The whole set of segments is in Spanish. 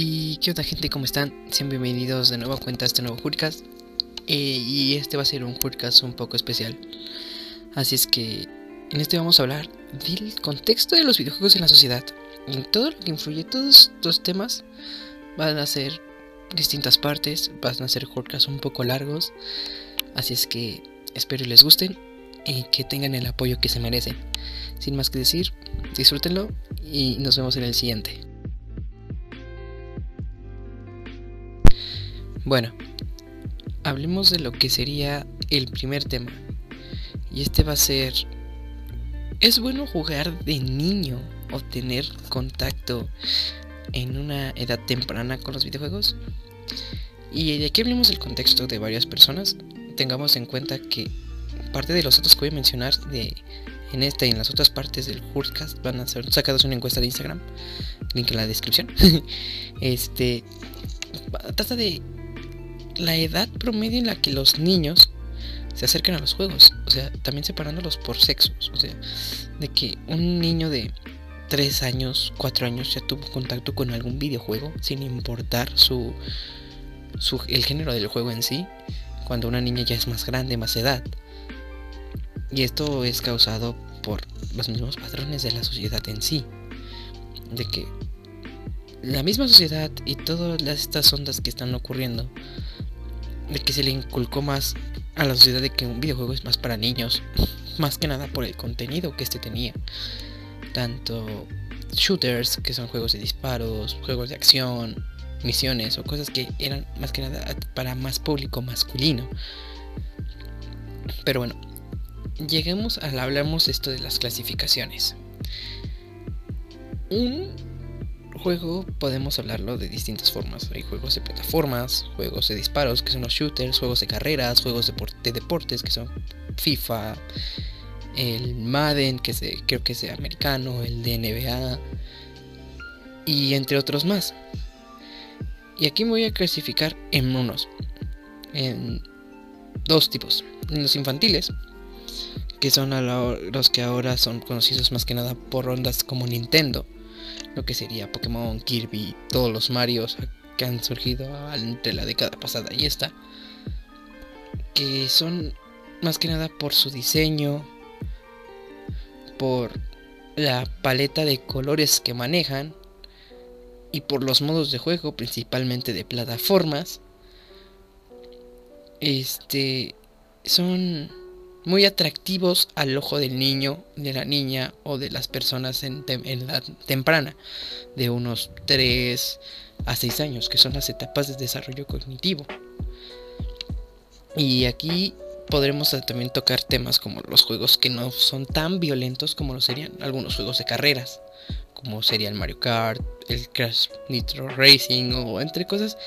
Y qué onda gente, ¿cómo están? Sean bienvenidos de nuevo a cuenta este nuevo. Eh, y este va a ser un Hurcast un poco especial. Así es que en este vamos a hablar del contexto de los videojuegos en la sociedad. En todo lo que influye, todos estos temas van a ser distintas partes, van a ser Hurcasts un poco largos. Así es que espero les gusten y que tengan el apoyo que se merecen. Sin más que decir, disfrútenlo y nos vemos en el siguiente. Bueno, hablemos de lo que sería el primer tema. Y este va a ser, ¿es bueno jugar de niño o tener contacto en una edad temprana con los videojuegos? Y de aquí hablemos del contexto de varias personas. Tengamos en cuenta que parte de los otros que voy a mencionar de en esta y en las otras partes del Hurtcast van a ser sacados una encuesta de Instagram, link en la descripción. este trata de la edad promedio en la que los niños se acercan a los juegos, o sea, también separándolos por sexos, o sea, de que un niño de 3 años, 4 años ya tuvo contacto con algún videojuego sin importar su, su el género del juego en sí, cuando una niña ya es más grande, más edad. Y esto es causado por los mismos patrones de la sociedad en sí. De que la misma sociedad y todas estas ondas que están ocurriendo de que se le inculcó más a la sociedad de que un videojuego es más para niños, más que nada por el contenido que este tenía. Tanto shooters, que son juegos de disparos, juegos de acción, misiones o cosas que eran más que nada para más público masculino. Pero bueno, lleguemos a hablamos esto de las clasificaciones. Un juego podemos hablarlo de distintas formas. Hay juegos de plataformas, juegos de disparos, que son los shooters, juegos de carreras, juegos de, deportes, que son FIFA, el Madden, que creo que es americano, el de NBA, y entre otros más. Y aquí me voy a clasificar en unos, en dos tipos. Los infantiles, que son los que ahora son conocidos más que nada por ondas como Nintendo lo que sería Pokémon, Kirby, todos los Marios que han surgido entre la década pasada y esta, que son más que nada por su diseño, por la paleta de colores que manejan y por los modos de juego, principalmente de plataformas. Este son muy atractivos al ojo del niño, de la niña o de las personas en, la temprana, de unos 3 a 6 años, que son las etapas de desarrollo cognitivo. Y aquí podremos también tocar temas como los juegos que no son tan violentos como lo serían algunos juegos de carreras, como sería el Mario Kart, el Crash Nitro Racing o entre cosas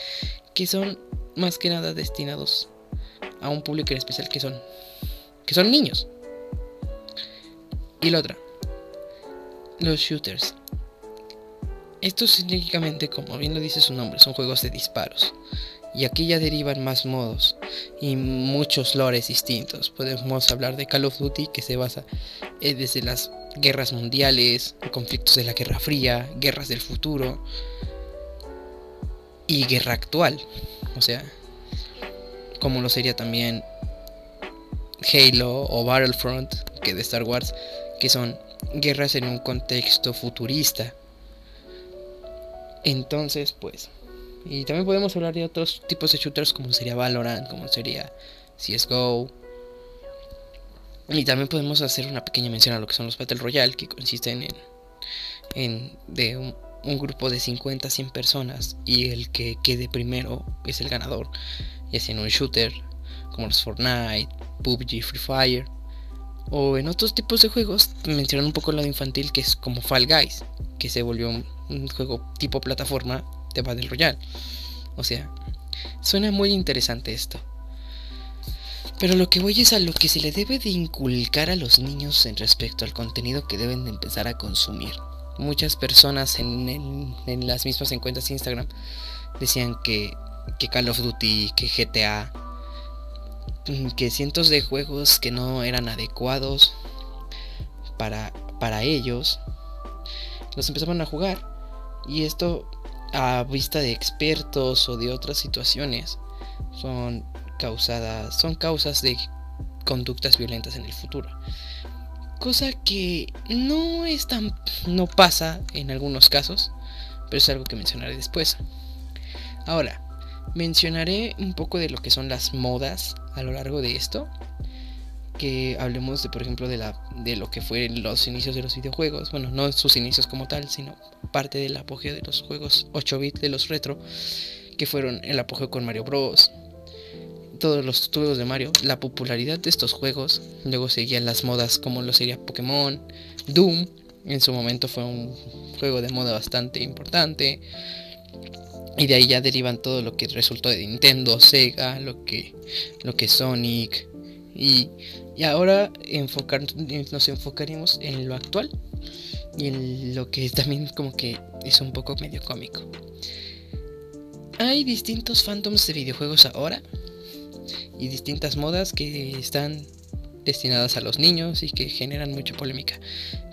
que son más que nada destinados a un público en especial que son que son niños. Y la otra, los shooters. Estos técnicamente, como bien lo dice su nombre, son juegos de disparos. Y aquí ya derivan más modos y muchos lores distintos. Podemos hablar de Call of Duty que se basa eh, desde las guerras mundiales, conflictos de la Guerra Fría, guerras del futuro y guerra actual. O sea, como lo sería también Halo o Battlefront, que de Star Wars, que son guerras en un contexto futurista. Entonces, pues, y también podemos hablar de otros tipos de shooters como sería Valorant, como sería CSGO. Y también podemos hacer una pequeña mención a lo que son los Battle Royale, que consisten en, en de un, grupo de 50 a 100 personas y el que quede primero es el ganador, ya sea en un shooter como los Fortnite, PUBG, Free Fire. O en otros tipos de juegos, mencionan un poco el lado infantil que es como Fall Guys, que se volvió un, juego tipo plataforma de Battle Royale. O sea, suena muy interesante esto. Pero lo que voy es a lo que se le debe de inculcar a los niños en respecto al contenido que deben de empezar a consumir. Muchas personas en, las mismas encuestas de Instagram decían que, que Call of Duty, que GTA, que cientos de juegos que no eran adecuados para, para ellos los empezaban a jugar y esto a vista de expertos o de otras situaciones son causadas, son causas de conductas violentas en el futuro. Cosa que no es tan, no pasa en algunos casos, pero es algo que mencionaré después. Ahora, mencionaré un poco de lo que son las modas a lo largo de esto. Que hablemos de, por ejemplo, de, la, de lo que fueron los inicios de los videojuegos. Bueno, no sus inicios como tal, sino parte del apogeo de los juegos 8 bits de los retro. Que fueron el apogeo con Mario Bros. Todos los estudios de Mario. La popularidad de estos juegos. Luego seguían las modas como lo sería Pokémon. Doom. En su momento fue un juego de moda bastante importante. Y de ahí ya derivan todo lo que resultó de Nintendo, Sega, lo que, lo que Sonic. Y, y ahora enfocar, nos enfocaremos en lo actual y en lo que también como que es un poco medio cómico. Hay distintos fandoms de videojuegos ahora y distintas modas que están destinadas a los niños y que generan mucha polémica.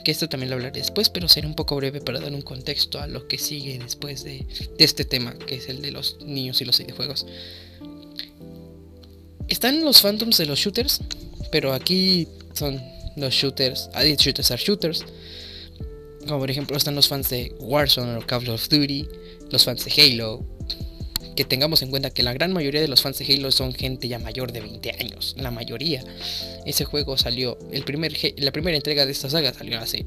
Que esto también lo hablaré después, pero seré un poco breve para dar un contexto a lo que sigue después de, este tema, que es el de los niños y los videojuegos. Están los fandoms de los shooters, pero aquí son los shooters, shooters are shooters. Como por ejemplo están los fans de Warzone o Call of Duty, los fans de Halo, que tengamos en cuenta que la gran mayoría de los fans de Halo son gente ya mayor de 20 años, la mayoría. Ese juego salió, el primer, la primera entrega de esta saga salió hace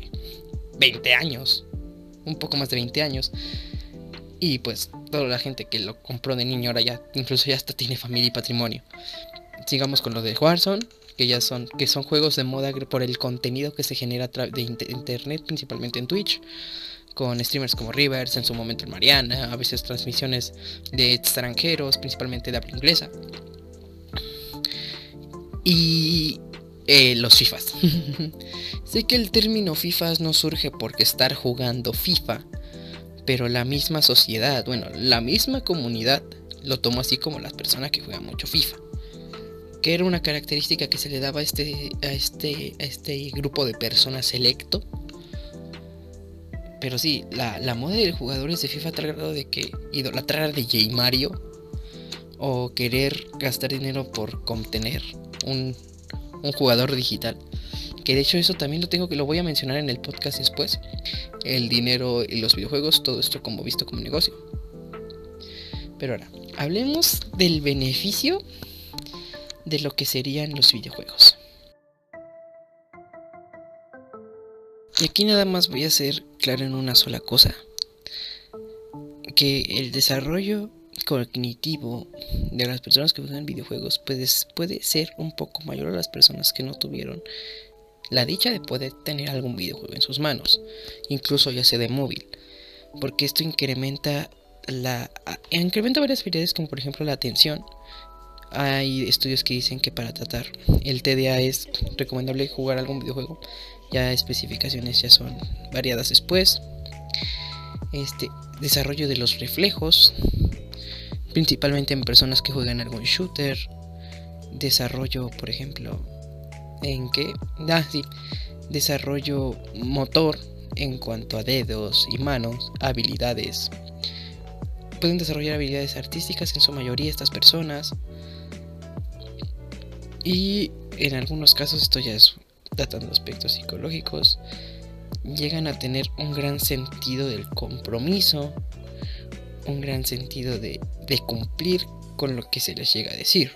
20 años, un poco más de 20 años. Y pues toda la gente que lo compró de niño ahora ya incluso ya hasta tiene familia y patrimonio. Sigamos con lo de Warzone, que ya son que son juegos de moda por el contenido que se genera de internet, principalmente en Twitch con streamers como Rivers, en su momento el Mariana, a veces transmisiones de extranjeros, principalmente de habla inglesa. Y eh, los FIFAs. sé que el término FIFAs no surge porque estar jugando FIFA, pero la misma sociedad, bueno, la misma comunidad lo tomó así como las personas que juegan mucho FIFA. Que era una característica que se le daba a este, a este, a este grupo de personas selecto pero sí, la, moda de jugadores de FIFA tal grado de que idolatrar a DJ Mario o querer gastar dinero por contener un, un jugador digital. Que de hecho eso también lo tengo que lo voy a mencionar en el podcast después. El dinero y los videojuegos, todo esto como visto como negocio. Pero ahora, hablemos del beneficio de lo que serían los videojuegos. Y aquí nada más voy a ser claro en una sola cosa. Que el desarrollo cognitivo de las personas que juegan videojuegos puede, puede ser un poco mayor a las personas que no tuvieron la dicha de poder tener algún videojuego en sus manos, incluso ya sea de móvil, porque esto incrementa la incrementa varias habilidades como por ejemplo la atención. Hay estudios que dicen que para tratar el TDA es recomendable jugar algún videojuego ya especificaciones ya son variadas después. Este desarrollo de los reflejos, principalmente en personas que juegan algún shooter. Desarrollo, por ejemplo, en que, ah, sí, desarrollo motor en cuanto a dedos y manos, habilidades. Pueden desarrollar habilidades artísticas en su mayoría estas personas. Y en algunos casos esto ya es tratando aspectos psicológicos, llegan a tener un gran sentido del compromiso, un gran sentido de, cumplir con lo que se les llega a decir.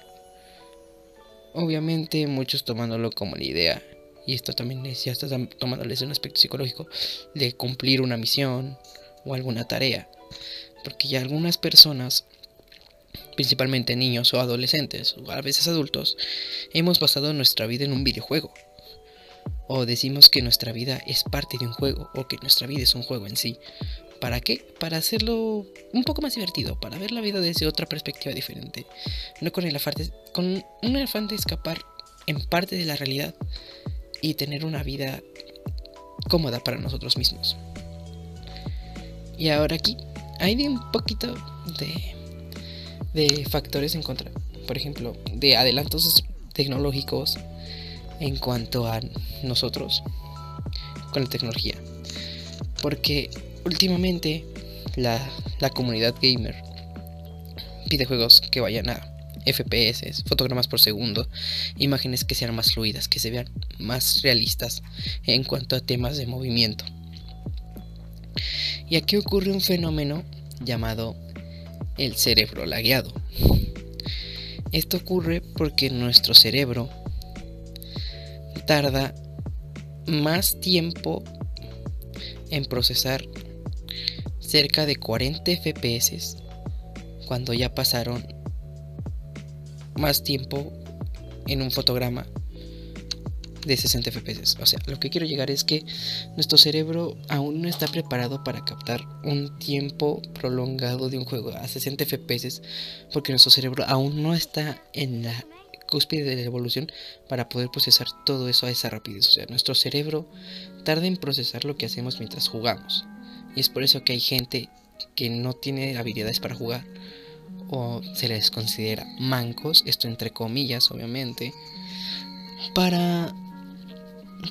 Obviamente muchos tomándolo como la idea, y esto también es, ya está tomándoles un aspecto psicológico, de cumplir una misión o alguna tarea. Porque ya algunas personas, principalmente niños o adolescentes, o a veces adultos, hemos basado nuestra vida en un videojuego o decimos que nuestra vida es parte de un juego o que nuestra vida es un juego en sí. ¿Para qué? Para hacerlo un poco más divertido, para ver la vida desde otra perspectiva diferente. No con el afán de, con un afán escapar en parte de la realidad y tener una vida cómoda para nosotros mismos. Y ahora aquí hay un poquito de factores en contra. Por ejemplo, de adelantos tecnológicos en cuanto a nosotros con la tecnología. Porque últimamente la, la comunidad gamer pide juegos que vayan a FPS, fotogramas por segundo, imágenes que sean más fluidas, que se vean más realistas en cuanto a temas de movimiento. Y aquí ocurre un fenómeno llamado el cerebro lagueado. Esto ocurre porque nuestro cerebro tarda más tiempo en procesar cerca de 40 FPS cuando ya pasaron más tiempo en un fotograma de 60 FPS. O sea, lo que quiero llegar es que nuestro cerebro aún no está preparado para captar un tiempo prolongado de un juego a 60 FPS porque nuestro cerebro aún no está en la cúspide de la evolución para poder procesar todo eso a esa rapidez. O sea, nuestro cerebro tarda en procesar lo que hacemos mientras jugamos. Y es por eso que hay gente que no tiene habilidades para jugar o se les considera mancos, esto entre comillas obviamente, para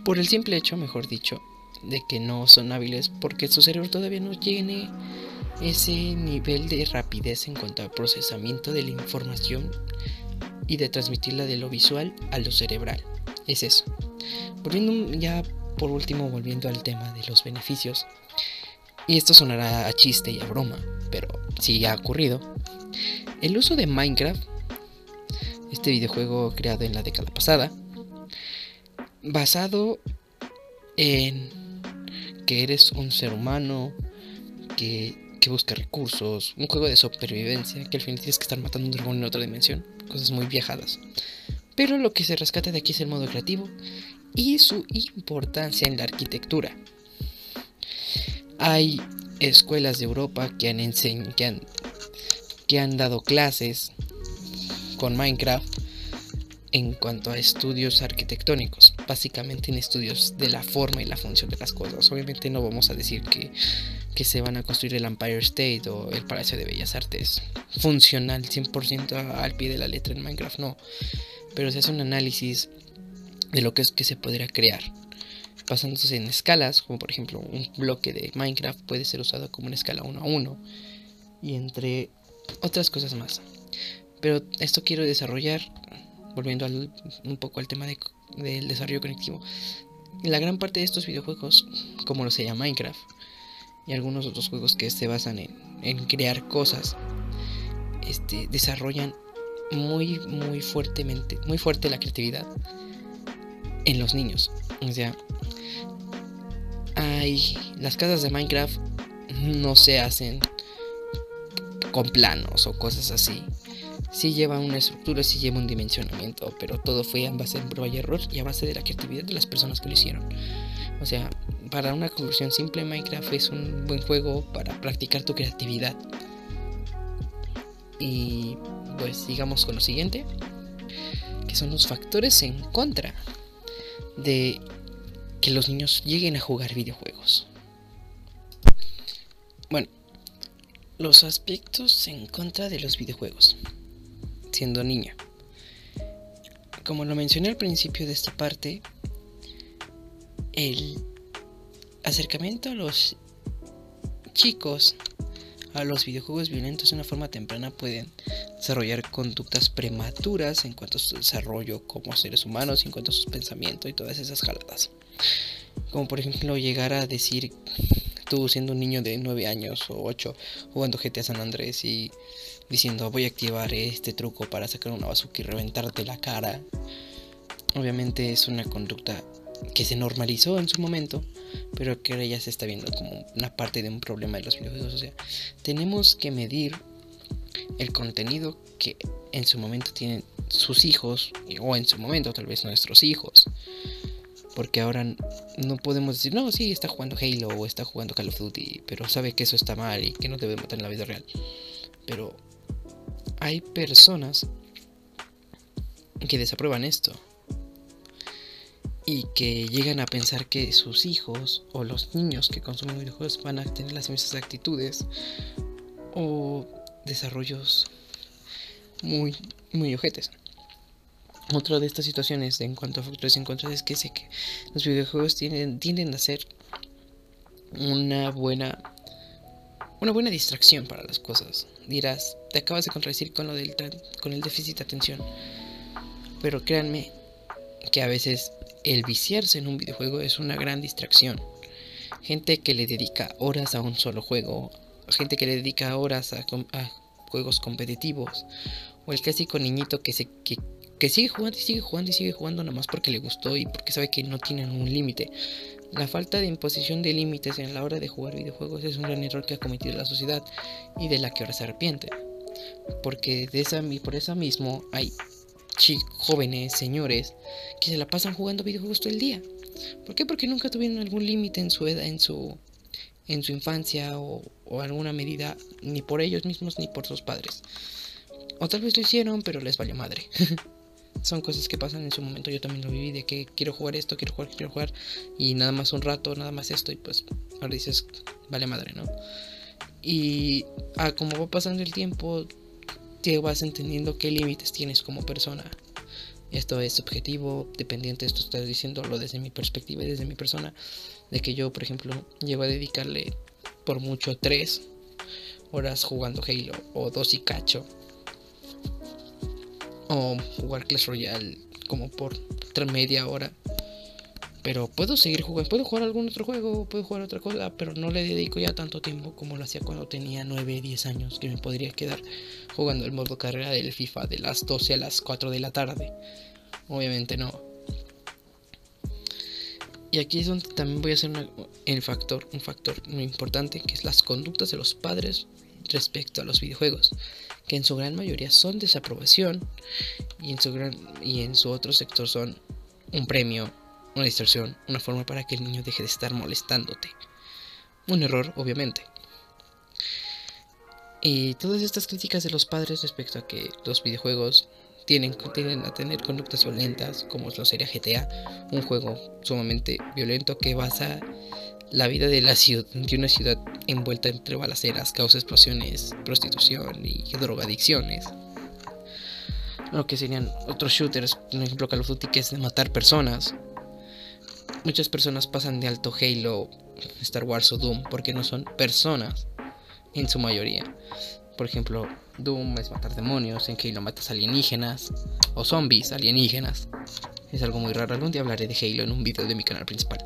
por el simple hecho, mejor dicho, de que no son hábiles porque su cerebro todavía no tiene ese nivel de rapidez en cuanto al procesamiento de la información y de transmitirla de lo visual a lo cerebral. Es eso. Volviendo ya por último, volviendo al tema de los beneficios, y esto sonará a chiste y a broma, pero sí ha ocurrido. El uso de Minecraft, este videojuego creado en la década pasada, basado en que eres un ser humano que, busca recursos, un juego de supervivencia, que al final tienes que estar matando un dragón en otra dimensión, cosas muy viajadas. Pero lo que se rescata de aquí es el modo creativo y su importancia en la arquitectura. Hay escuelas de Europa que han, que que han dado clases con Minecraft en cuanto a estudios arquitectónicos, básicamente en estudios de la forma y la función de las cosas. Obviamente no vamos a decir que, que se van a construir el Empire State o el Palacio de Bellas Artes funcional 100% al pie de la letra en Minecraft, no. Pero se hace un análisis de lo que es que se podría crear. Basándose en escalas, como por ejemplo un bloque de Minecraft puede ser usado como una escala 1 a 1 y entre otras cosas más. Pero esto quiero desarrollar volviendo un poco al tema del desarrollo conectivo, la gran parte de estos videojuegos, como lo se llama Minecraft, y algunos otros juegos que se basan en, crear cosas, este, desarrollan muy, muy fuertemente, muy fuerte la creatividad en los niños. O sea, hay las casas de Minecraft no se hacen con planos o cosas así sí lleva una estructura, sí lleva un dimensionamiento, pero todo fue a base de prueba y error y a base de la creatividad de las personas que lo hicieron. O sea, para una conclusión simple, Minecraft es un buen juego para practicar tu creatividad. Y pues sigamos con lo siguiente, que son los factores en contra de que los niños lleguen a jugar videojuegos. Bueno, los aspectos en contra de los videojuegos siendo niña. Como lo mencioné al principio de esta parte, el acercamiento a los chicos a los videojuegos violentos de una forma temprana pueden desarrollar conductas prematuras en cuanto a su desarrollo como seres humanos, en cuanto a sus pensamientos y todas esas jaladas. Como por ejemplo llegar a decir tú siendo un niño de 9 años o 8 jugando GTA San Andrés y diciendo voy a activar este truco para sacar una bazooka y reventarte la cara. Obviamente es una conducta que se normalizó en su momento, pero que ahora ya se está viendo como una parte de un problema de los videojuegos. O sea, tenemos que medir el contenido que en su momento tienen sus hijos, o en su momento tal vez nuestros hijos. Porque ahora no podemos decir, no, sí, está jugando Halo o está jugando Call of Duty, pero sabe que eso está mal y que no debe matar en la vida real. Pero hay personas que desaprueban esto y que llegan a pensar que sus hijos o los niños que consumen videojuegos van a tener las mismas actitudes o desarrollos muy, muy ojetes. Otra de estas situaciones en cuanto a factores en contra es que sé que los videojuegos tienden, tienden a ser una buena una buena distracción para las cosas. Dirás, te acabas de contradecir con lo del con el déficit de atención. Pero créanme que a veces el viciarse en un videojuego es una gran distracción. Gente que le dedica horas a un solo juego, gente que le dedica horas a, juegos competitivos, o el clásico niñito que se que, que sigue jugando y sigue jugando y sigue jugando nada más porque le gustó y porque sabe que no tienen un límite. La falta de imposición de límites en la hora de jugar videojuegos es un gran error que ha cometido la sociedad y de la que ahora se arrepiente. Porque de esa, por eso mismo hay chicos, jóvenes, señores, que se la pasan jugando videojuegos todo el día. ¿Por qué? Porque nunca tuvieron algún límite en su edad, en su, en su infancia o, o alguna medida, ni por ellos mismos ni por sus padres. O tal vez lo hicieron, pero les valió madre. son cosas que pasan en su momento. Yo también lo viví de que quiero jugar esto, quiero jugar, quiero jugar. Y nada más un rato, nada más esto. Y pues ahora dices, vale madre, ¿no? Y a como va pasando el tiempo, te vas entendiendo qué límites tienes como persona. Esto es subjetivo, dependiente, esto estoy diciéndolo desde mi perspectiva y desde mi persona. De que yo, por ejemplo, llevo a dedicarle por mucho tres horas jugando Halo o dos y cacho o jugar Clash Royale como por media hora. Pero puedo seguir jugando, puedo jugar algún otro juego, puedo jugar otra cosa, pero no le dedico ya tanto tiempo como lo hacía cuando tenía 9, 10 años, que me podría quedar jugando el modo carrera del FIFA de las 12 a las 4 de la tarde. Obviamente no. Y aquí es donde también voy a hacer el factor, un factor muy importante, que es las conductas de los padres respecto a los videojuegos que en su gran mayoría son desaprobación y en su, gran, y en su otro sector son un premio, una distracción, una forma para que el niño deje de estar molestándote. Un error, obviamente. Y todas estas críticas de los padres respecto a que los videojuegos tienen, a tener conductas violentas, como lo sería GTA, un juego sumamente violento que basa la vida de, la ciudad, de una ciudad envuelta entre balaceras, causa explosiones, prostitución y drogadicciones. Lo que serían otros shooters, por ejemplo Call of Duty, que es de matar personas. Muchas personas pasan de alto Halo, Star Wars o Doom porque no son personas en su mayoría. Por ejemplo, Doom es matar demonios, en Halo matas alienígenas o zombies alienígenas. Es algo muy raro. Algún día hablaré de Halo en un video de mi canal principal.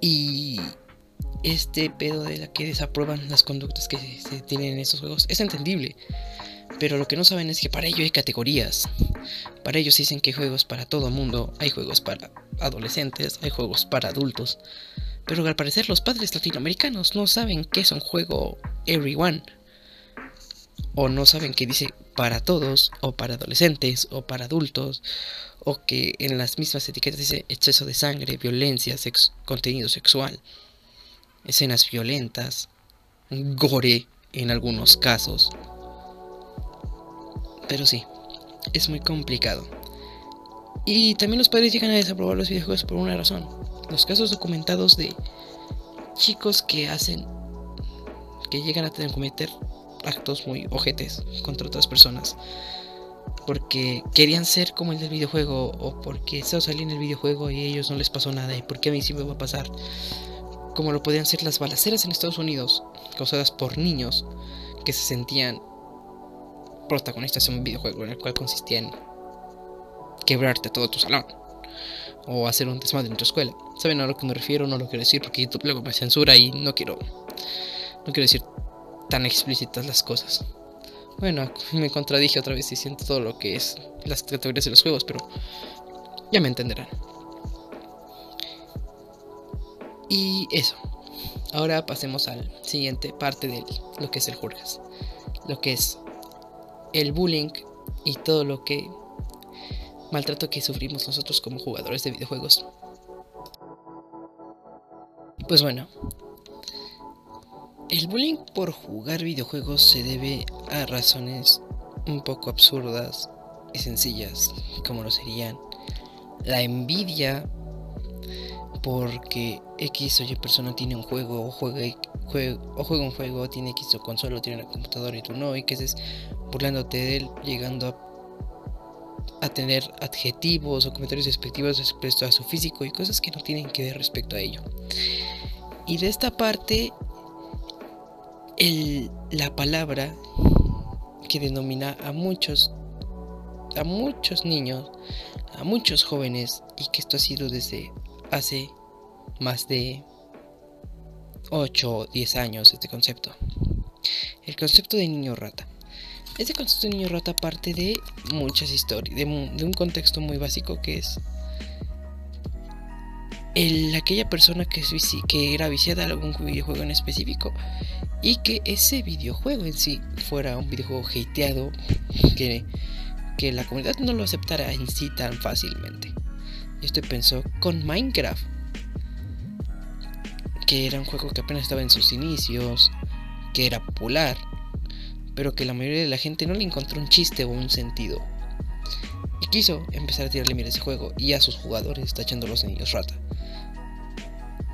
Y este pedo de la que desaprueban las conductas que se, tienen en estos juegos es entendible. Pero lo que no saben es que para ello hay categorías. Para ellos dicen que hay juegos para todo mundo, hay juegos para adolescentes, hay juegos para adultos. Pero al parecer los padres latinoamericanos no saben qué es un juego everyone. O no saben que dice para todos, o para adolescentes, o para adultos, o que en las mismas etiquetas dice exceso de sangre, violencia, contenido sexual, escenas violentas, gore en algunos casos. Pero sí, es muy complicado. Y también los padres llegan a desaprobar los videojuegos por una razón. Los casos documentados de chicos que hacen, que llegan a tener cometer actos muy ojetes contra otras personas porque querían ser como el del videojuego o porque eso salió en el videojuego y a ellos no les pasó nada y porque a mí sí me va a pasar. Como lo podían ser las balaceras en Estados Unidos, causadas por niños que se sentían protagonistas en un videojuego en el cual consistía en quebrarte todo tu salón o hacer un desmadre en tu escuela. ¿Saben a lo que me refiero? No lo quiero decir porque YouTube luego me censura y no quiero no quiero decir tan explícitas las cosas. Bueno, me contradije otra vez diciendo todo lo que es las categorías de los juegos, pero ya me entenderán. Y eso. Ahora pasemos al siguiente parte de lo que es el Jurgas. Lo que es el bullying y todo lo que maltrato que sufrimos nosotros como jugadores de videojuegos. Pues bueno, el bullying por jugar videojuegos se debe a razones un poco absurdas y sencillas, como lo serían la envidia porque X o Y persona tiene un juego o juega, o juega un juego, tiene X o consola, o tiene una computadora y tú no, y que estés burlándote de él, llegando a, tener adjetivos o comentarios despectivos respecto a su físico y cosas que no tienen que ver respecto a ello. Y de esta parte, el, la palabra que denomina a muchos, a muchos niños, a muchos jóvenes, y que esto ha sido desde hace más de 8 o 10 años este concepto. El concepto de niño rata. Este concepto de niño rata parte de muchas historias, de, un contexto muy básico que es el, aquella persona que, que era viciada a algún videojuego en específico y que ese videojuego en sí fuera un videojuego hateado que, que la comunidad no lo aceptara en sí tan fácilmente. Y esto pensó con Minecraft, que era un juego que apenas estaba en sus inicios, que era popular, pero que la mayoría de la gente no le encontró un chiste o un sentido. Y quiso empezar a tirarle mira ese juego y a sus jugadores tachándolos de niños rata.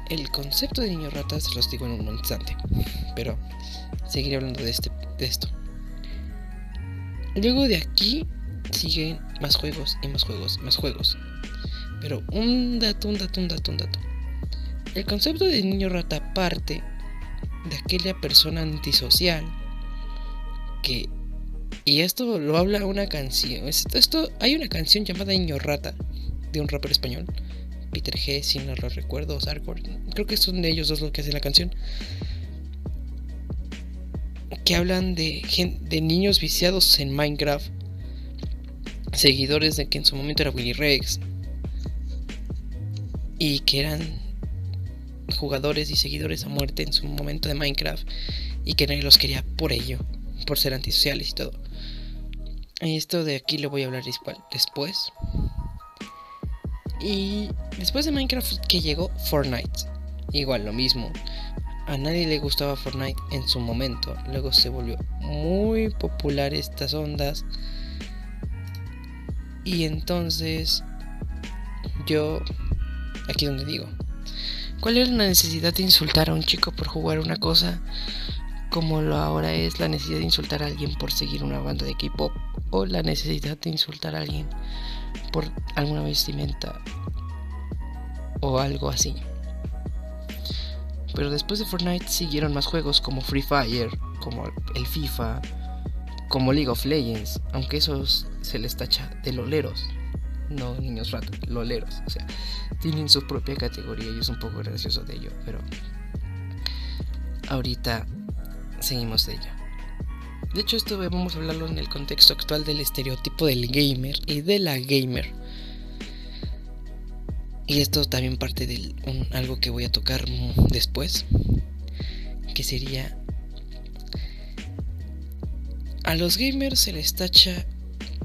El concepto de niño rata se los digo en un instante, pero seguiré hablando de, este, de esto. Luego de aquí siguen más juegos y más juegos, más juegos. Pero un dato, un dato, un dato, un dato. El concepto de niño rata parte de aquella persona antisocial y esto lo habla una canción. Esto, hay una canción llamada Niño Rata de un rapper español, Peter G, si no lo recuerdo, creo que son de ellos dos los que hacen la canción. Que hablan de, de niños viciados en Minecraft, seguidores de que en su momento era Willy Rex, y que eran jugadores y seguidores a muerte en su momento de Minecraft, y que nadie los quería por ello por ser antisociales y todo. Esto de aquí lo voy a hablar después. Y después de Minecraft que llegó Fortnite. Igual lo mismo. A nadie le gustaba Fortnite en su momento. Luego se volvió muy popular estas ondas. Y entonces yo aquí donde digo, ¿cuál es la necesidad de insultar a un chico por jugar una cosa como lo ahora es la necesidad de insultar a alguien por seguir una banda de K-pop o la necesidad de insultar a alguien por alguna vestimenta o algo así. Pero después de Fortnite siguieron más juegos como Free Fire, como el FIFA, como League of Legends, aunque esos se les tacha de loleros, no niños ratos, loleros, o sea, tienen su propia categoría y es un poco gracioso de ello, pero ahorita seguimos de ella. De hecho, esto vamos a hablarlo en el contexto actual del estereotipo del gamer y de la gamer. Y esto también parte de algo que voy a tocar después, que sería... A los gamers se les tacha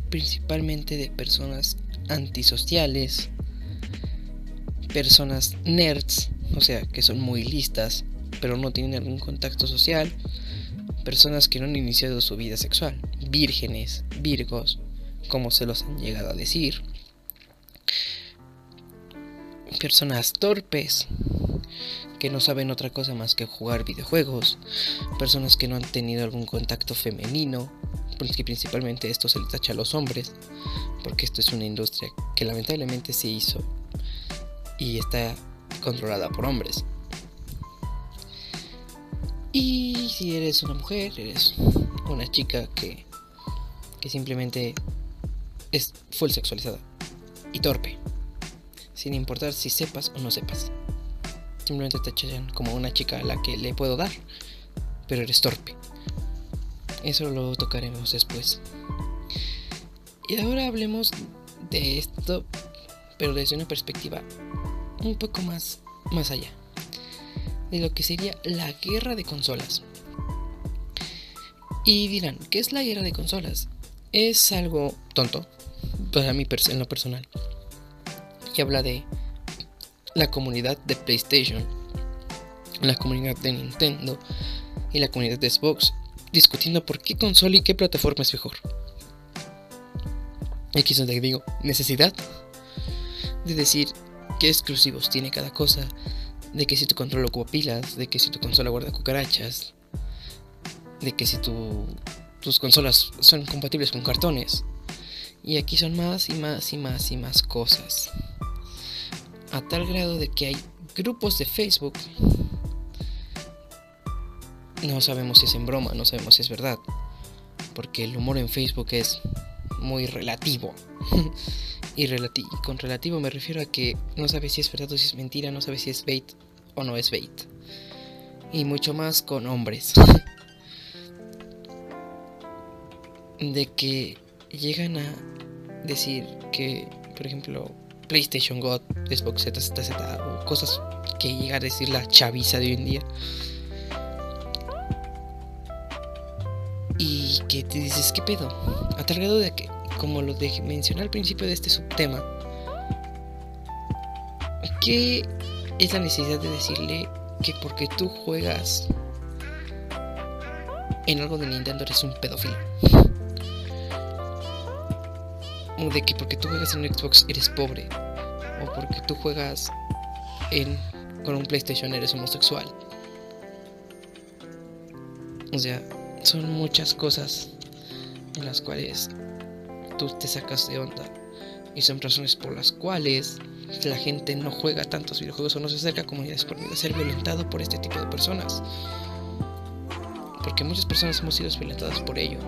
principalmente de personas antisociales, personas nerds, o sea, que son muy listas, pero no tienen algún contacto social, personas que no han iniciado su vida sexual, vírgenes, virgos, como se los han llegado a decir, personas torpes, que no saben otra cosa más que jugar videojuegos, personas que no han tenido algún contacto femenino, porque principalmente esto se le tacha a los hombres, porque esto es una industria que lamentablemente se hizo y está controlada por hombres. Y si eres una mujer, eres una chica que, que simplemente es full sexualizada y torpe, sin importar si sepas o no sepas. Simplemente te echan como una chica a la que le puedo dar, pero eres torpe. Eso lo tocaremos después. Y ahora hablemos de esto, pero desde una perspectiva un poco más, más allá de lo que sería la guerra de consolas. Y dirán, ¿qué es la guerra de consolas? Es algo tonto para mí en lo personal. Y habla de la comunidad de PlayStation, la comunidad de Nintendo y la comunidad de Xbox discutiendo por qué consola y qué plataforma es mejor. Aquí es donde digo, necesidad de decir qué exclusivos tiene cada cosa, de que si tu control ocupa pilas, de que si tu consola guarda cucarachas, de que si tu, tus consolas son compatibles con cartones. Y aquí son más y más y más y más cosas. A tal grado de que hay grupos de Facebook no sabemos si es en broma, no sabemos si es verdad. Porque el humor en Facebook es muy relativo. y con relativo me refiero a que no sabes si es verdad o si es mentira, no sabes si es bait o no es bait. Y mucho más con hombres. de que llegan a decir que, por ejemplo, PlayStation God, Xbox ZZZ o cosas que llega a decir la chaviza de hoy en día. Y que te dices, ¿qué pedo? A tal grado de que, como lo mencioné al principio de este subtema, ¿qué es la necesidad de decirle que porque tú juegas en algo de Nintendo eres un pedófilo? O de que porque tú juegas en Xbox eres pobre. O porque tú juegas en, con un PlayStation eres homosexual. O sea, son muchas cosas en las cuales tú te sacas de onda. Y son razones por las cuales la gente no juega tantos videojuegos o no se acerca a comunidades por ser violentado por este tipo de personas. Porque muchas personas hemos sido violentadas por ello.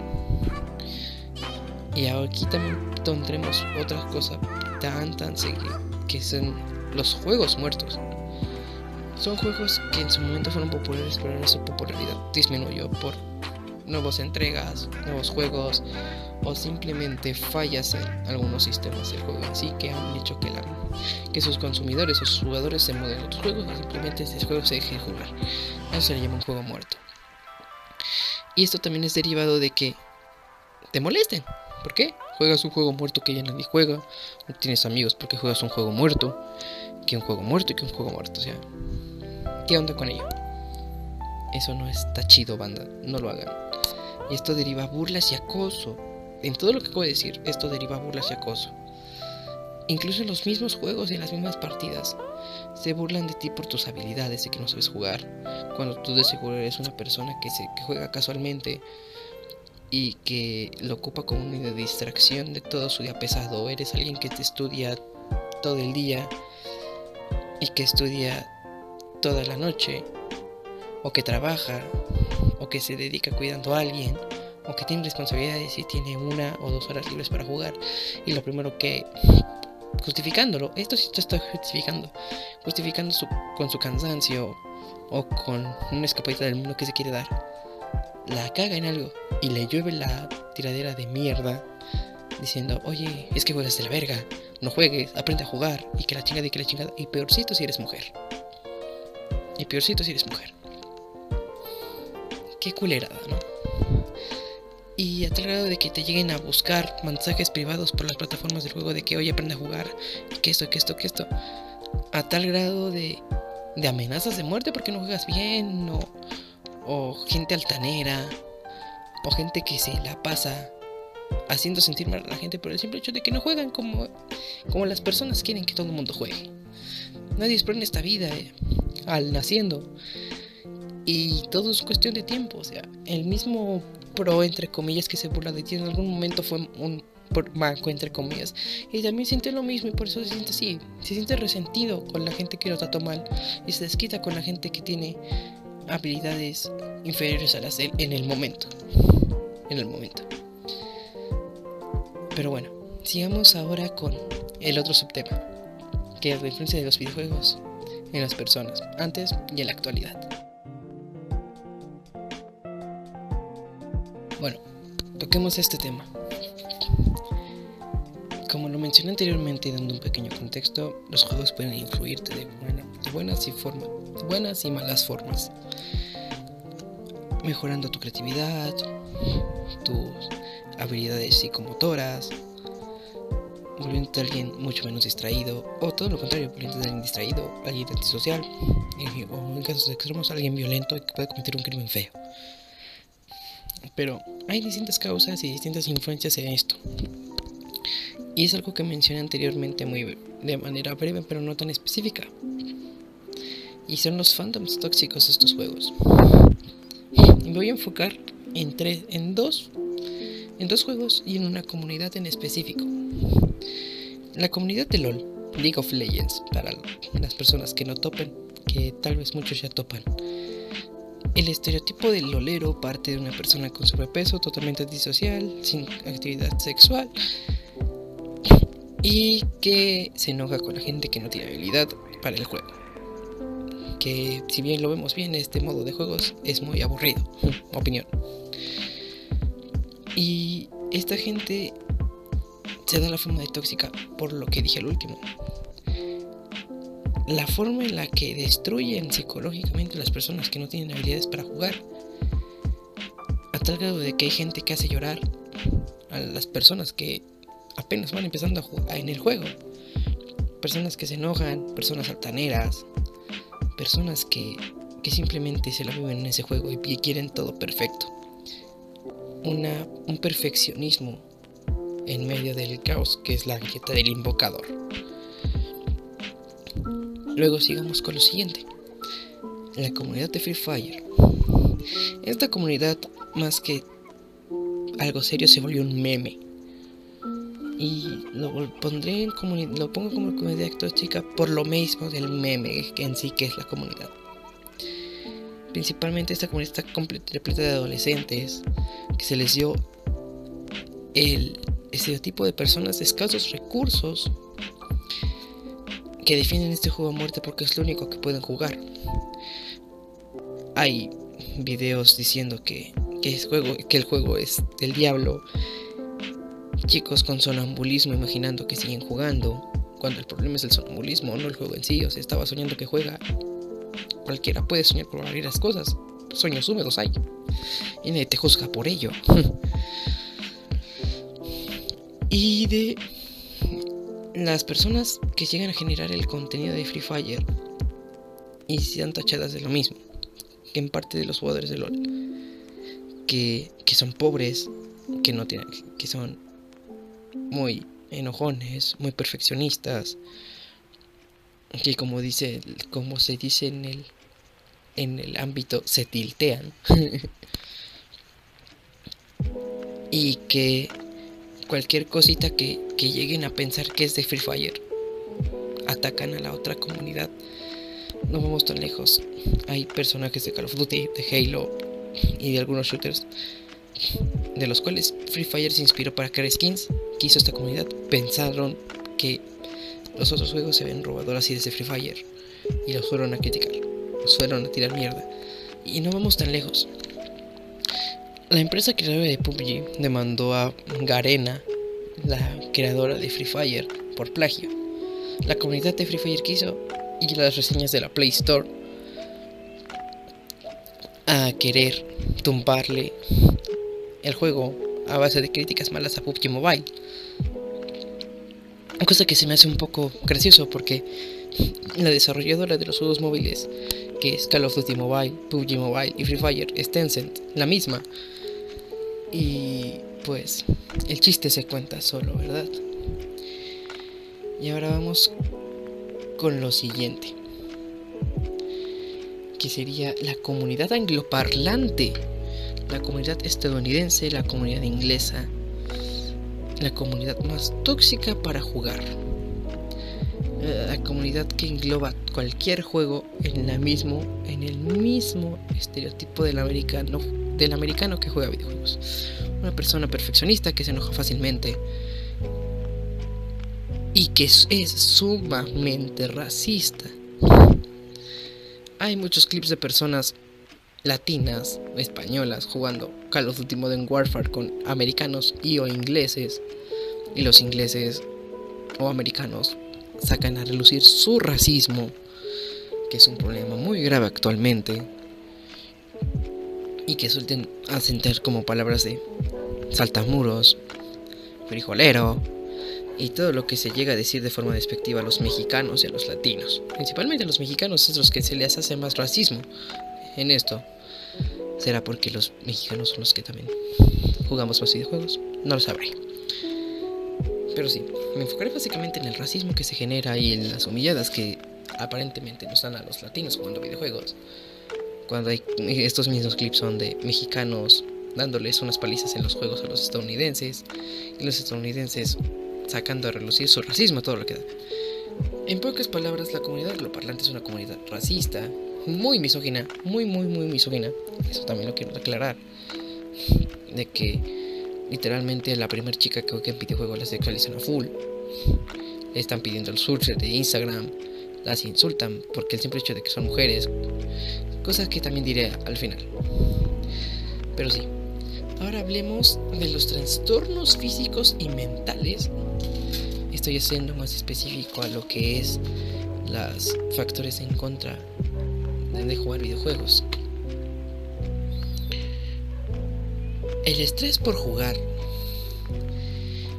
Y aquí también tendremos otra cosa tan tan seguida, que son los juegos muertos. Son juegos que en su momento fueron populares, pero ahora su popularidad disminuyó por nuevas entregas, nuevos juegos o simplemente fallas en algunos sistemas del juego así que han hecho que, la, que sus consumidores o sus jugadores se muden a otros juegos o simplemente este juego se deje de jugar. Eso se le llama un juego muerto. Y esto también es derivado de que te molesten. ¿Por qué? Juegas un juego muerto que ya nadie juega. No tienes amigos porque juegas un juego muerto. Que un juego muerto y que un juego muerto. O sea, ¿qué onda con ello? Eso no está chido, banda. No lo hagan. Y esto deriva burlas y acoso. En todo lo que acabo de decir, esto deriva burlas y acoso. Incluso en los mismos juegos y en las mismas partidas se burlan de ti por tus habilidades de que no sabes jugar. Cuando tú de seguro eres una persona que, se, que juega casualmente y que lo ocupa como una distracción de todo su día pesado. Eres alguien que te estudia todo el día y que estudia toda la noche, o que trabaja, o que se dedica cuidando a alguien, o que tiene responsabilidades y tiene una o dos horas libres para jugar. Y lo primero que justificándolo, esto sí te estoy justificando, justificando con su cansancio o con una escapadita del mundo que se quiere dar la caga en algo y le llueve la tiradera de mierda diciendo, oye, es que juegas de la verga, no juegues, aprende a jugar y que la chingada y que la chingada. Y peorcito si eres mujer. Y peorcito si eres mujer. Qué culerada, ¿no? Y a tal grado de que te lleguen a buscar mensajes privados por las plataformas del juego de que, oye, aprende a jugar, que esto, que esto, que esto. A tal grado de, de amenazas de muerte porque no juegas bien, o o gente altanera, o gente que se la pasa haciendo sentir mal a la gente por el simple hecho de que no juegan como, como las personas quieren que todo el mundo juegue. Nadie espera esta vida eh, al naciendo. Y todo es cuestión de tiempo. O sea, el mismo pro, entre comillas, que se burla de ti en algún momento fue un manco, entre comillas. Y también siente lo mismo y por eso se siente así. Se siente resentido con la gente que lo trató mal. Y se desquita con la gente que tiene habilidades inferiores a las de él en el momento. En el momento. Pero bueno, sigamos ahora con el otro subtema, que es la influencia de los videojuegos en las personas, antes y en la actualidad. Bueno, toquemos este tema. Como lo mencioné anteriormente dando un pequeño contexto, los juegos pueden influirte de, de buenas y formas, buenas y malas formas mejorando tu creatividad, tus habilidades psicomotoras, volviéndote alguien mucho menos distraído, o todo lo contrario, volviéndote alguien distraído, alguien antisocial, o en casos extremos, alguien violento que puede cometer un crimen feo. Pero hay distintas causas y distintas influencias en esto. Y es algo que mencioné anteriormente muy de manera breve, pero no tan específica. Y son los fandoms tóxicos de estos juegos. Y voy a enfocar en, tres, en, dos, en dos juegos y en una comunidad en específico. La comunidad de LOL, League of Legends, para las personas que no topen, que tal vez muchos ya topan. El estereotipo del lolero parte de una persona con sobrepeso, totalmente antisocial, sin actividad sexual y que se enoja con la gente que no tiene habilidad para el juego. Que si bien lo vemos bien, este modo de juegos es muy aburrido, opinión. Y esta gente se da la forma de tóxica por lo que dije al último. La forma en la que destruyen psicológicamente a las personas que no tienen habilidades para jugar. A tal grado de que hay gente que hace llorar a las personas que apenas van empezando a jugar en el juego. Personas que se enojan, personas altaneras, personas que, que simplemente se la viven en ese juego y quieren todo perfecto. Una, un perfeccionismo en medio del caos que es la grieta del invocador. Luego sigamos con lo siguiente. La comunidad de Free Fire. Esta comunidad, más que algo serio, se volvió un meme. Y lo pondré en lo pongo como comunidad tóxica por lo mismo del meme que en sí que es la comunidad. Principalmente esta comunidad está repleta de adolescentes que se les dio el estereotipo de personas de escasos recursos que defienden este juego a muerte porque es lo único que pueden jugar. Hay videos diciendo que, que, el juego es del diablo. Chicos con sonambulismo imaginando que siguen jugando. Cuando el problema es el sonambulismo, no el juego en sí. O sea, estaba soñando que juega. Cualquiera puede soñar con varias cosas. Sueños húmedos hay. Y nadie te juzga por ello. y de las personas que llegan a generar el contenido de Free Fire y sean tachadas de lo mismo que en parte de los jugadores de LOL que, que son pobres que no tienen que son muy enojones muy perfeccionistas que como dice como se dice en el en el ámbito se tiltean. Y que cualquier cosita que, lleguen a pensar que es de Free Fire, atacan a la otra comunidad. No vamos tan lejos. Hay personajes de Call of Duty, de Halo y de algunos shooters de los cuales Free Fire se inspiró para crear skins que hizo esta comunidad. Pensaron que los otros juegos se ven robadoras y desde Free Fire y los fueron a criticar, los fueron a tirar mierda. Y no vamos tan lejos. La empresa creadora de PUBG demandó a Garena, la creadora de Free Fire, por plagio. La comunidad de Free Fire quiso y las reseñas de la Play Store a querer tumbarle el juego a base de críticas malas a PUBG Mobile. Cosa que se me hace un poco gracioso porque la desarrolladora de los juegos móviles, que es Call of Duty Mobile, PUBG Mobile y Free Fire, es Tencent, la misma. Y pues el chiste se cuenta solo, ¿verdad? Y ahora vamos con lo siguiente. Que sería la comunidad angloparlante. La comunidad estadounidense, la comunidad inglesa. La comunidad más tóxica para jugar. La comunidad que engloba cualquier juego en mismo en el mismo estereotipo del americano del americano que juega videojuegos una persona perfeccionista que se enoja fácilmente y que es, sumamente racista. Hay muchos clips de personas latinas españolas jugando Call of Duty Modern Warfare con americanos y o ingleses y los ingleses o americanos sacan a relucir su racismo, que es un problema muy grave actualmente, y que suelten a sentir como palabras de saltamuros, frijolero, y todo lo que se llega a decir de forma despectiva a los mexicanos y a los latinos. Principalmente a los mexicanos es los que se les hace más racismo en esto. ¿Será porque los mexicanos son los que también jugamos más videojuegos? No lo sabré. Pero sí, me enfocaré básicamente en el racismo que se genera y en las humilladas que aparentemente nos dan a los latinos jugando videojuegos. Cuando hay estos mismos clips son de mexicanos dándoles unas palizas en los juegos a los estadounidenses y los estadounidenses sacando a relucir su racismo, todo lo que da. En pocas palabras, la comunidad angloparlante es una comunidad racista, muy misógina, muy, muy, muy misógina. Eso también lo quiero aclarar. De que literalmente la primera chica que juega en videojuego la sexualizan a full. Le están pidiendo el search de Instagram, las insultan porque el simple hecho de que son mujeres. Cosas que también diré al final. Pero sí. Ahora hablemos de los trastornos físicos y mentales. Estoy haciendo más específico a lo que es los factores en contra de jugar videojuegos. El estrés por jugar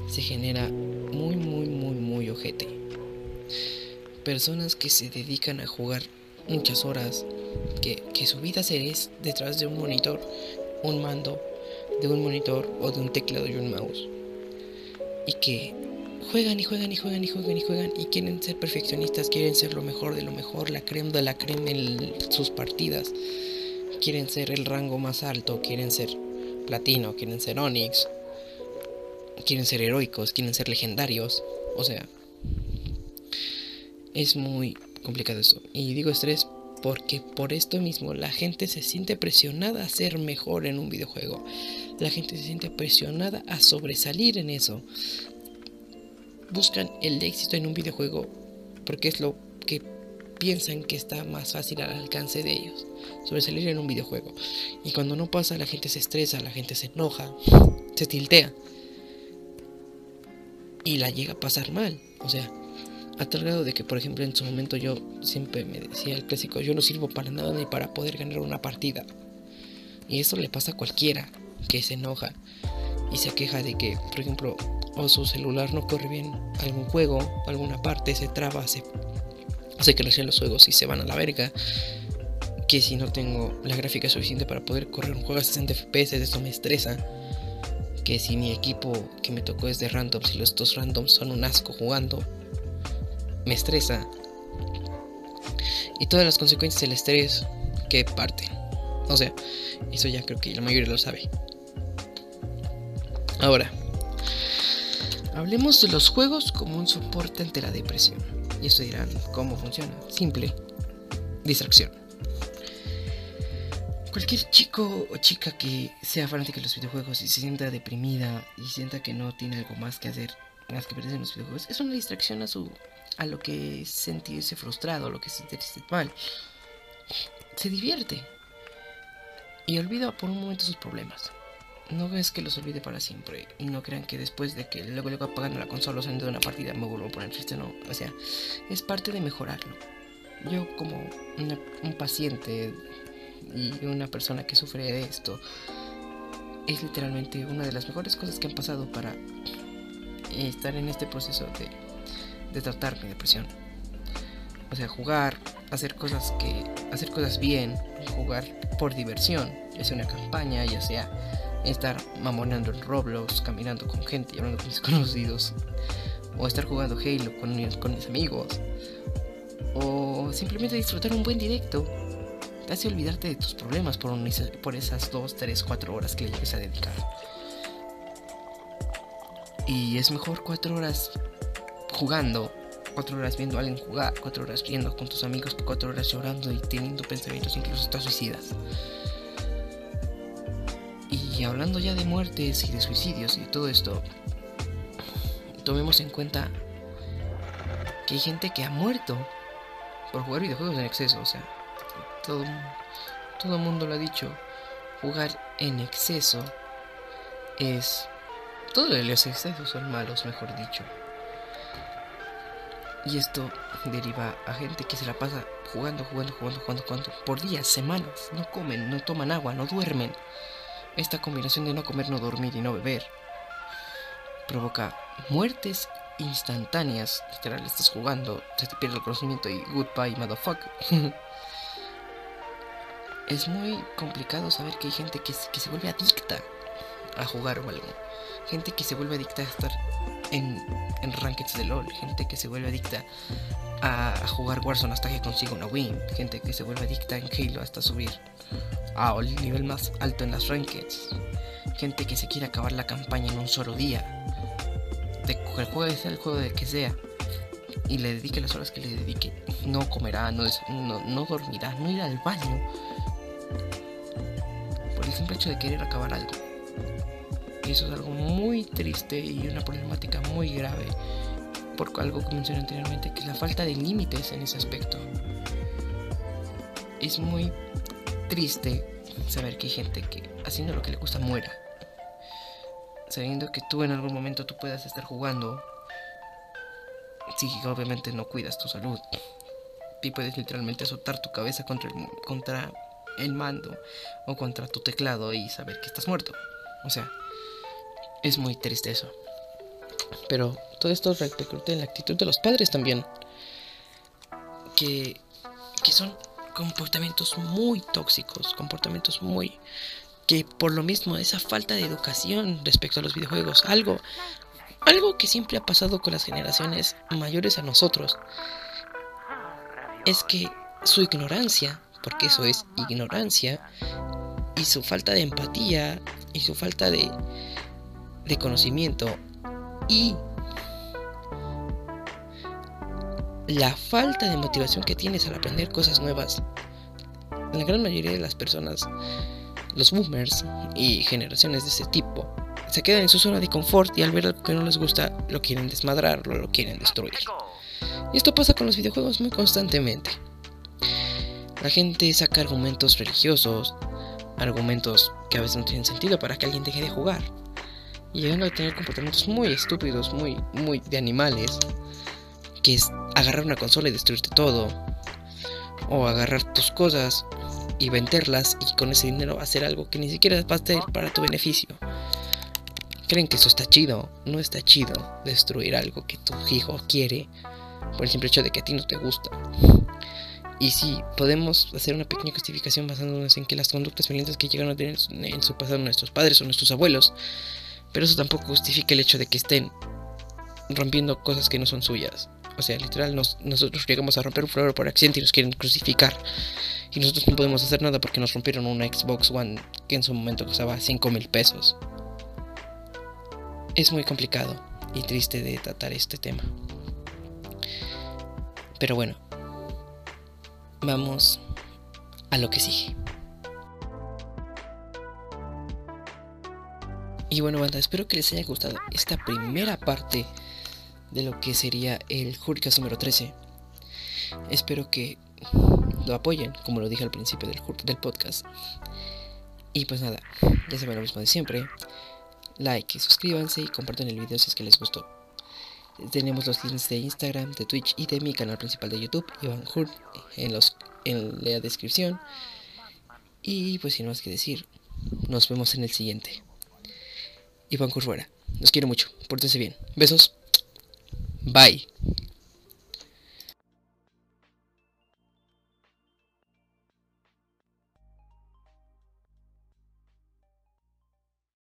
se genera muy, muy, muy, muy ojete. Personas que se dedican a jugar muchas horas, que, que su vida se es detrás de un monitor, un mando, de un monitor o de un teclado y un mouse. Y que juegan y juegan y juegan y juegan y juegan y quieren ser perfeccionistas, quieren ser lo mejor de lo mejor, la creme de la creme en sus partidas. Quieren ser el rango más alto, quieren ser platino, quieren ser Onyx, quieren ser heroicos, quieren ser legendarios. O sea, es muy complicado esto. Y digo estrés porque por esto mismo la gente se siente presionada a ser mejor en un videojuego. La gente se siente presionada a sobresalir en eso. Buscan el éxito en un videojuego porque es lo que piensan que está más fácil al alcance de ellos. Sobresalir en un videojuego. Y cuando no pasa la gente se estresa, la gente se enoja, se tiltea. Y la llega a pasar mal. O sea, a tal grado de que, por ejemplo, en su momento yo siempre me decía el clásico, yo no sirvo para nada ni para poder ganar una partida. Y eso le pasa a cualquiera que se enoja y se queja de que, por ejemplo, o su celular no corre bien algún juego, alguna parte se traba, se recién los juegos y se van a la verga. Que si no tengo la gráfica suficiente para poder correr un juego a 60 FPS, eso me estresa. Que si mi equipo que me tocó es de randoms y los dos randoms son un asco jugando, me estresa. Y todas las consecuencias del estrés que parten. O sea, eso ya creo que la mayoría lo sabe. Ahora, hablemos de los juegos como un soporte ante la depresión. Y esto dirán, ¿cómo funciona? Simple. Distracción. Cualquier chico o chica que sea fanática de los videojuegos y se sienta deprimida y sienta que no tiene algo más que hacer más que perder en los videojuegos, es una distracción a su a lo que es sentirse frustrado, a lo que es sentirse mal. Se divierte. Y olvida por un momento sus problemas. No es que los olvide para siempre. Y no crean que después de que luego luego apagando la consola o saliendo de una partida me vuelvo a poner triste. No. O sea, es parte de mejorarlo. Yo como un paciente y una persona que sufre de esto, es literalmente una de las mejores cosas que han pasado para estar en este proceso de de tratar mi depresión. O sea, jugar, hacer cosas que hacer cosas bien, jugar por diversión, ya sea una campaña, ya sea estar mamonando en Roblox, caminando con gente hablando con mis conocidos, o estar jugando Halo con mis, amigos, o simplemente disfrutar un buen directo. Te hace olvidarte de tus problemas por, por esas 2, 3, 4 horas que le llegues a dedicar. Y es mejor 4 horas jugando, cuatro horas viendo a alguien jugar, cuatro horas viendo con tus amigos, cuatro horas llorando y teniendo pensamientos incluso hasta suicidas. Y hablando ya de muertes y de suicidios y todo esto, tomemos en cuenta que hay gente que ha muerto por jugar videojuegos en exceso. O sea, todo, todo el mundo lo ha dicho. Jugar en exceso es... Todos los excesos son malos, mejor dicho. Y esto deriva a gente que se la pasa jugando, jugando, jugando, jugando, jugando por días, semanas. No comen, no toman agua, no duermen. Esta combinación de no comer, no dormir y no beber provoca muertes instantáneas. Literal, estás jugando, se te pierde el conocimiento y goodbye, motherfucker. es muy complicado saber que hay gente que, que se vuelve adicta a jugar o algo. Gente que se vuelve adicta a estar en, rankings de LOL, gente que se vuelve adicta a, jugar Warzone hasta que consiga una win, gente que se vuelve adicta en Halo hasta subir al nivel más alto en las rankings, gente que se quiere acabar la campaña en un solo día, de juego sea el juego de que sea, y le dedique las horas que le dedique, no comerá, no, no, no dormirá, no irá al baño. Por el simple hecho de querer acabar algo. Eso es algo muy triste y una problemática muy grave. Por algo que mencioné anteriormente, que es la falta de límites en ese aspecto. Es muy triste saber que hay gente que haciendo lo que le gusta muera. Sabiendo que tú en algún momento tú puedas estar jugando si obviamente no cuidas tu salud. Y puedes literalmente azotar tu cabeza contra el, contra el mando o contra tu teclado y saber que estás muerto. O sea, es muy triste eso. Pero todo esto repercute en la actitud de los padres también. Que, que son comportamientos muy tóxicos, comportamientos muy... que por lo mismo esa falta de educación respecto a los videojuegos, algo, algo que siempre ha pasado con las generaciones mayores a nosotros es que su ignorancia, porque eso es ignorancia, y su falta de empatía, y su falta de, de conocimiento, y la falta de motivación que tienes al aprender cosas nuevas. La gran mayoría de las personas, los boomers y generaciones de ese tipo, se quedan en su zona de confort y al ver algo que no les gusta lo quieren desmadrar, lo quieren destruir. Y esto pasa con los videojuegos muy constantemente. La gente saca argumentos religiosos, argumentos que a veces no tienen sentido para que alguien deje de jugar. Y llegando a tener comportamientos muy estúpidos, muy, muy de animales. Que es agarrar una consola y destruirte todo. O agarrar tus cosas y venderlas y con ese dinero hacer algo que ni siquiera va a ser para tu beneficio creen que eso está chido. No está chido destruir algo que tu hijo quiere por el simple hecho de que a ti no te gusta. Y sí, podemos hacer una pequeña justificación basándonos en que las conductas violentas que llegaron a tener en su pasado nuestros padres o nuestros abuelos, pero eso tampoco justifica el hecho de que estén rompiendo cosas que no son suyas. O sea, literal, nosotros llegamos a romper un flor por accidente y nos quieren crucificar. Y nosotros no podemos hacer nada porque nos rompieron una Xbox One que en su momento costaba 5 mil pesos es muy complicado y triste de tratar este tema. Pero bueno, vamos a lo que sigue. Y bueno, banda, espero que les haya gustado esta primera parte de lo que sería el Hurricane número 13. Espero que lo apoyen, como lo dije al principio del, podcast. Y pues nada, ya saben lo mismo de siempre like, suscríbanse y compartan el video si es que les gustó. Tenemos los links de Instagram, de Twitch y de mi canal principal de YouTube, Iván Hurt, en, los, en la descripción. Y pues sin más que decir, nos vemos en el siguiente. Iván Hurt fuera. Los quiero mucho. Pórtense bien. Besos. Bye.